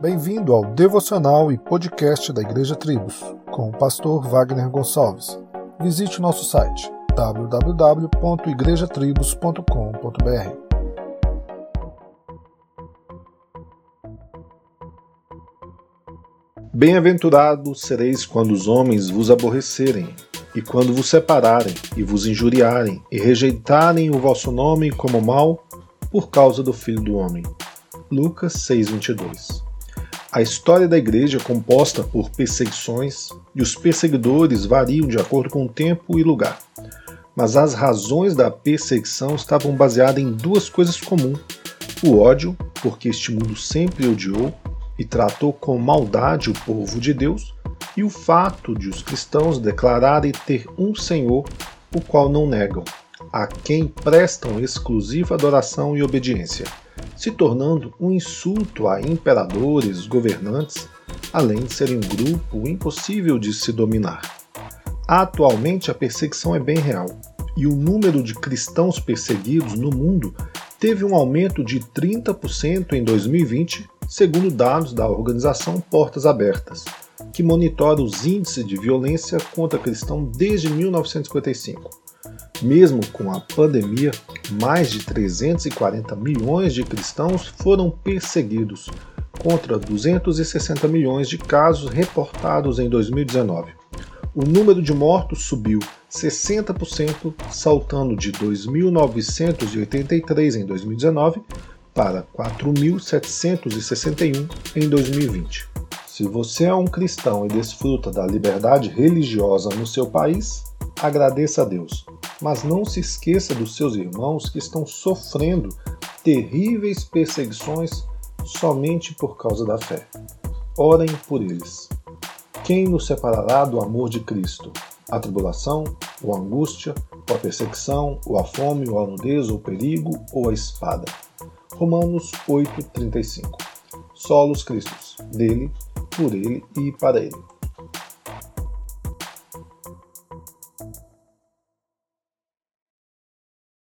Bem-vindo ao devocional e podcast da Igreja Tribos, com o pastor Wagner Gonçalves. Visite o nosso site www.igrejatribos.com.br. Bem-aventurados sereis quando os homens vos aborrecerem, e quando vos separarem, e vos injuriarem, e rejeitarem o vosso nome como mal, por causa do Filho do Homem. Lucas 6:22. A história da igreja é composta por perseguições e os perseguidores variam de acordo com o tempo e lugar. Mas as razões da perseguição estavam baseadas em duas coisas comuns: o ódio, porque este mundo sempre odiou e tratou com maldade o povo de Deus, e o fato de os cristãos declararem ter um Senhor, o qual não negam, a quem prestam exclusiva adoração e obediência, se tornando um insulto a imperadores, governantes, além de serem um grupo impossível de se dominar. Atualmente a perseguição é bem real, e o número de cristãos perseguidos no mundo teve um aumento de 30% em 2020, segundo dados da organização Portas Abertas, que monitora os índices de violência contra cristãos desde 1955. Mesmo com a pandemia, mais de 340 milhões de cristãos foram perseguidos, contra 260 milhões de casos reportados em 2019. O número de mortos subiu 60%, saltando de 2.983 em 2019 para 4.761 em 2020. Se você é um cristão e desfruta da liberdade religiosa no seu país, agradeça a Deus. Mas não se esqueça dos seus irmãos que estão sofrendo terríveis perseguições somente por causa da fé. Orem por eles. Quem nos separará do amor de Cristo? A tribulação, ou a angústia, ou a perseguição, ou a fome, ou a nudez, ou o perigo, ou a espada. Romanos 8:35. Solos Cristos, dele, por ele e para ele.